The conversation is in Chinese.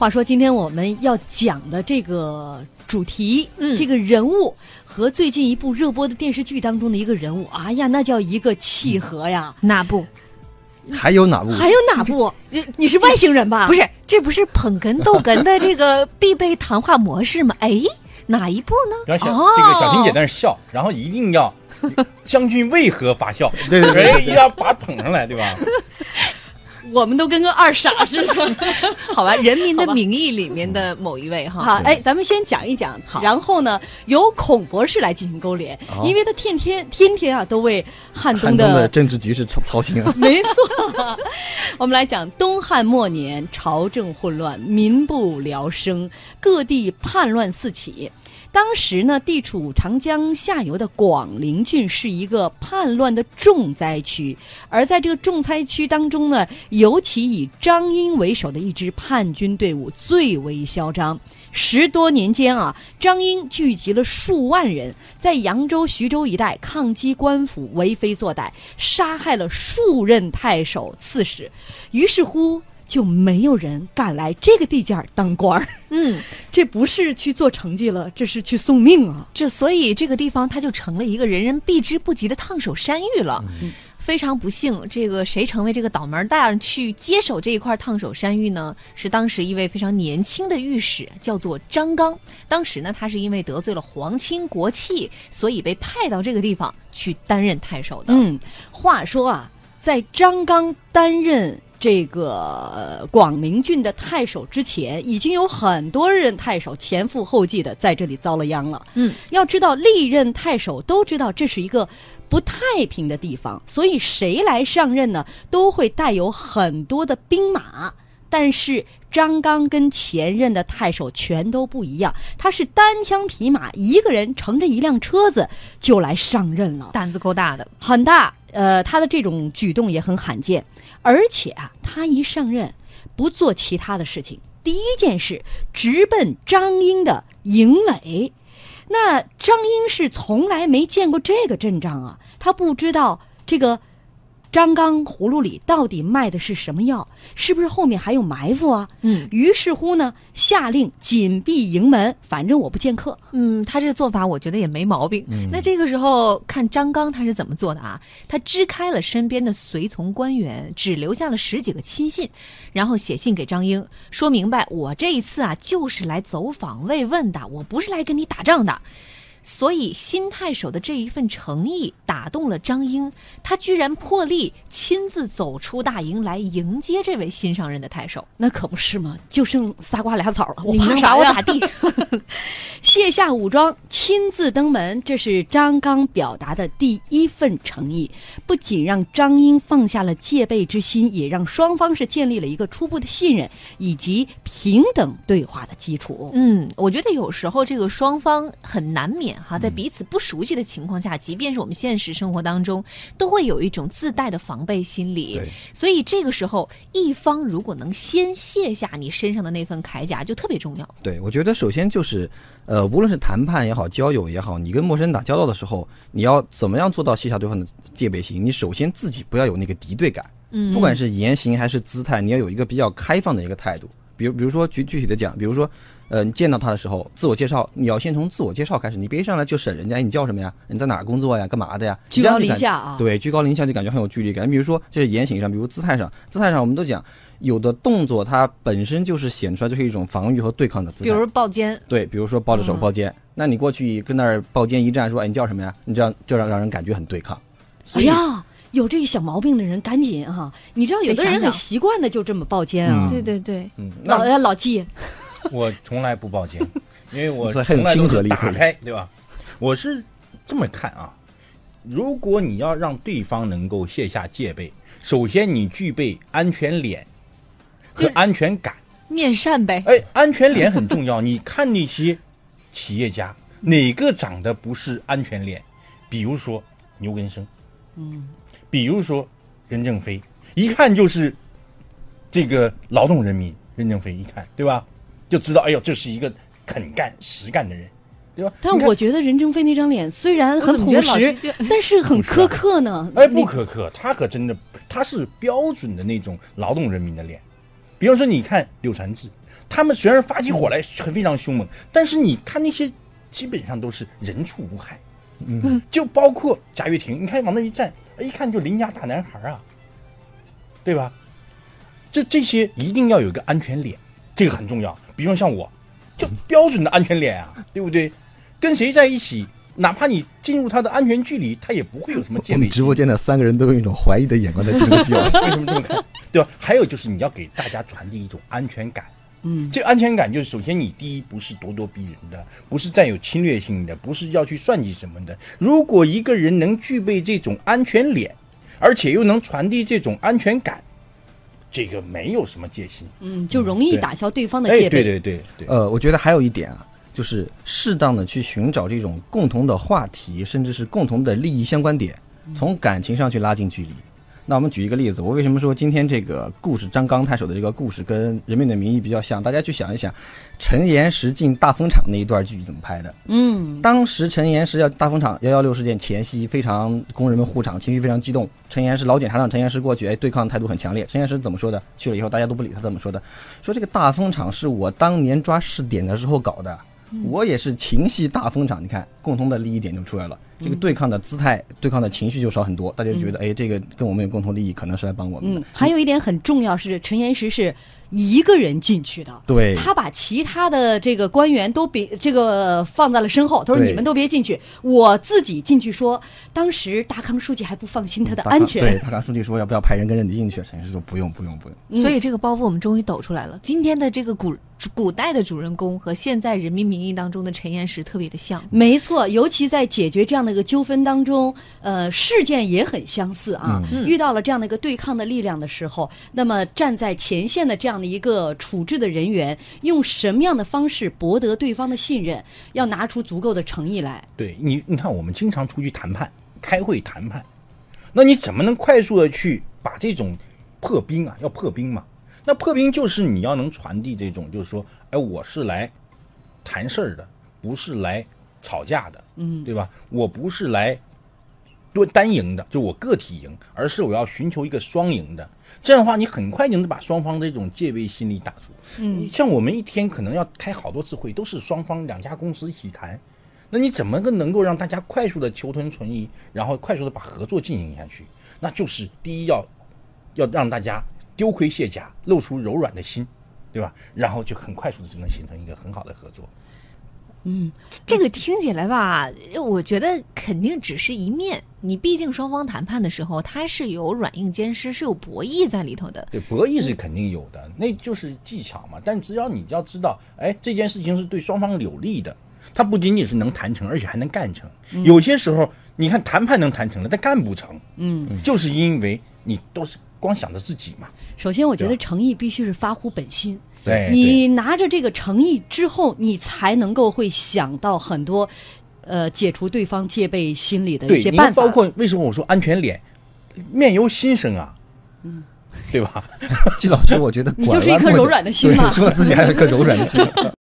话说今天我们要讲的这个主题，嗯这个人物和最近一部热播的电视剧当中的一个人物，哎呀，那叫一个契合呀！哪部？还有哪部？还有哪部？你你是外星人吧？不是，这不是捧哏逗哏的这个必备谈话模式吗？哎，哪一部呢？然后小、哦这个小婷姐在那笑，然后一定要将军为何发笑？对对对哎，要把捧上来，对吧？我们都跟个二傻似的。好吧，《人民的名义》里面的某一位哈。好，哎，咱们先讲一讲，好然后呢，由孔博士来进行勾连，因为他天天天天啊都为汉东汉东的的政治局势操操心啊。没错，我们来讲东汉末年，朝政混乱，民不聊生，各地叛乱四起。当时呢，地处长江下游的广陵郡是一个叛乱的重灾区，而在这个重灾区当中呢，尤其以张英为首的一支叛军队伍最为嚣张。十多年间啊，张英聚集了数万人，在扬州、徐州一带抗击官府，为非作歹，杀害了数任太守、刺史。于是乎，就没有人敢来这个地界儿当官儿。嗯，这不是去做成绩了，这是去送命啊！这所以这个地方它就成了一个人人避之不及的烫手山芋了。非常不幸，这个谁成为这个倒霉蛋去接手这一块烫手山芋呢？是当时一位非常年轻的御史，叫做张刚。当时呢，他是因为得罪了皇亲国戚，所以被派到这个地方去担任太守的。嗯，话说啊，在张刚担任这个呃广明郡的太守之前，已经有很多任太守前赴后继的在这里遭了殃了。嗯，要知道历任太守都知道这是一个不太平的地方，所以谁来上任呢，都会带有很多的兵马。但是张刚跟前任的太守全都不一样，他是单枪匹马，一个人乘着一辆车子就来上任了。胆子够大的，很大，呃，他的这种举动也很罕见，而且啊，他一上任不做其他的事情，第一件事直奔张英的营垒。那张英是从来没见过这个阵仗啊，他不知道这个张刚葫芦里到底卖的是什么药，是不是后面还有埋伏啊？嗯于是乎呢，下令紧闭营门，反正我不见客。嗯，他这个做法我觉得也没毛病。那这个时候看张刚他是怎么做的啊？他支开了身边的随从官员，只留下了十几个亲信，然后写信给张英，说明白我这一次啊就是来走访慰问的，我不是来跟你打仗的。所以新太守的这一份诚意打动了张英，他居然破例亲自走出大营来迎接这位新上任的太守。那可不是吗，就剩仨瓜俩枣了，我怕啥我咋地？卸下武装，亲自登门，这是张刚表达的第一份诚意。不仅让张英放下了戒备之心，也让双方是建立了一个初步的信任以及平等对话的基础。嗯，我觉得有时候这个双方很难免哈，在彼此不熟悉的情况下，即便是我们现实生活当中，都会有一种自带的防备心理对。所以这个时候，一方如果能先卸下你身上的那份铠甲，就特别重要。对，我觉得首先就是，呃，无论是谈判也好，交友也好，你跟陌生人打交道的时候，你要怎么样做到卸下对方的戒备心？你首先自己不要有那个敌对感，嗯不管是言行还是姿态，你要有一个比较开放的一个态度。比如，比如说具具体的讲，比如说，呃，你见到他的时候，自我介绍，你要先从自我介绍开始，你别一上来就审人家，哎你叫什么呀？你在哪儿工作呀？干嘛的呀？居高临下啊，对，居高临下就感觉很有距离感。比如说，这是言行上，比如姿态上，姿态上我们都讲，有的动作它本身就是显出来就是一种防御和对抗的姿态。比如抱肩，对，比如说抱着手嗯抱肩，那你过去跟那儿抱肩一站，说，哎，你叫什么呀？你这样就让让人感觉很对抗。哎呀，有这个小毛病的人赶紧哈、你知道有的人很习惯的就这么抱肩啊。嗯对对对，嗯，老老纪，我从来不抱肩，因为我 很从来都是亲和力打开，对吧？我是这么看啊，如果你要让对方能够卸下戒备，首先你具备安全脸和安全感。面善呗。哎，安全脸很重要。你看那些企业家，哪个长得不是安全脸？比如说牛根生，嗯，比如说任正非，一看就是这个劳动人民。任正非一看，对吧，就知道，哎呦，这是一个肯干实干的人，对吧？但我觉得任正非那张脸虽然很朴实但是很苛刻呢。哎，不苛刻，他可真的，他是标准的那种劳动人民的脸，比方说，你看柳传志，他们虽然发起火来很非常凶猛，但是你看那些基本上都是人畜无害。嗯，就包括贾跃亭，你看往那一站，一看就邻家大男孩啊，对吧？这这些一定要有个安全脸，这个很重要。比如说像我，就标准的安全脸啊，对不对？跟谁在一起，哪怕你进入他的安全距离，他也不会有什么戒备心。我们直播间的三个人都用一种怀疑的眼光在盯着我。为什么这么看？对吧？还有就是你要给大家传递一种安全感。嗯，这安全感就是首先你第一不是咄咄逼人的，不是占有侵略性的，不是要去算计什么的。如果一个人能具备这种安全脸，而且又能传递这种安全感，这个没有什么戒心。嗯，就容易打消对方的戒备。对对对对。呃，我觉得还有一点啊，就是适当的去寻找这种共同的话题，甚至是共同的利益相关点，从感情上去拉近距离。那我们举一个例子，我为什么说今天这个故事张刚太守的这个故事跟《人民的名义》比较像？大家去想一想，陈岩石进大风厂那一段剧怎么拍的？嗯，当时陈岩石要大风厂幺幺六事件前夕，非常工人们护厂，情绪非常激动。陈岩石老检察长陈岩石过去，哎，对抗态度很强烈。陈岩石怎么说的？去了以后大家都不理他，怎么说的？说这个大风厂是我当年抓试点的时候搞的，我也是情系大风厂。你看，共同的利益点就出来了。这个对抗的姿态、对抗的情绪就少很多，大家觉得，哎，这个跟我们有共同利益，可能是来帮我们的。嗯，还有一点很重要是，陈岩石是一个人进去的，对，他把其他的这个官员都别这个放在了身后，他说你们都别进去，我自己进去说。当时大康书记还不放心他的安全对，全，大康书记说要不要派人跟着你进去？陈岩石说不用，不用，不用。嗯所以这个包袱我们终于抖出来了。今天的这个古古代的主人公和现在《人民名义》当中的陈岩石特别的像。没错，尤其在解决这样的一个纠纷当中，呃，事件也很相似啊。遇到了这样的一个对抗的力量的时候，那么站在前线的这样的一个处置的人员，用什么样的方式博得对方的信任？要拿出足够的诚意来。对你，你看我们经常出去谈判、开会谈判，那你怎么能快速的去把这种破冰啊？要破冰嘛？那破冰就是你要能传递这种，就是说，哎，我是来谈事儿的，不是来吵架的，嗯，对吧？我不是来多单赢的，就我个体赢，而是我要寻求一个双赢的。这样的话，你很快就能把双方的这种戒备心理打住。嗯，像我们一天可能要开好多次会，都是双方两家公司一起谈。那你怎么个能够让大家快速的求同存异，然后快速的把合作进行下去？那就是第一要要让大家丢盔卸甲，露出柔软的心，对吧？然后就很快速的就能形成一个很好的合作。这个听起来吧，我觉得肯定只是一面。你毕竟双方谈判的时候，它是有软硬兼施，是有博弈在里头的。对，博弈是肯定有的，那就是技巧嘛。但只要你要知道，哎，这件事情是对双方有利的，它不仅仅是能谈成，而且还能干成。有些时候，你看谈判能谈成了，但干不成，嗯，就是因为你都是光想着自己嘛。首先，我觉得诚意必须是发乎本心。对，你拿着这个诚意之后，你才能够会想到很多，呃，解除对方戒备心理的一些办法。包括为什么我说安全脸，面由心生啊，嗯，对吧？季老师，我觉得你就是一颗柔软的心嘛对说自己还有一颗柔软的心。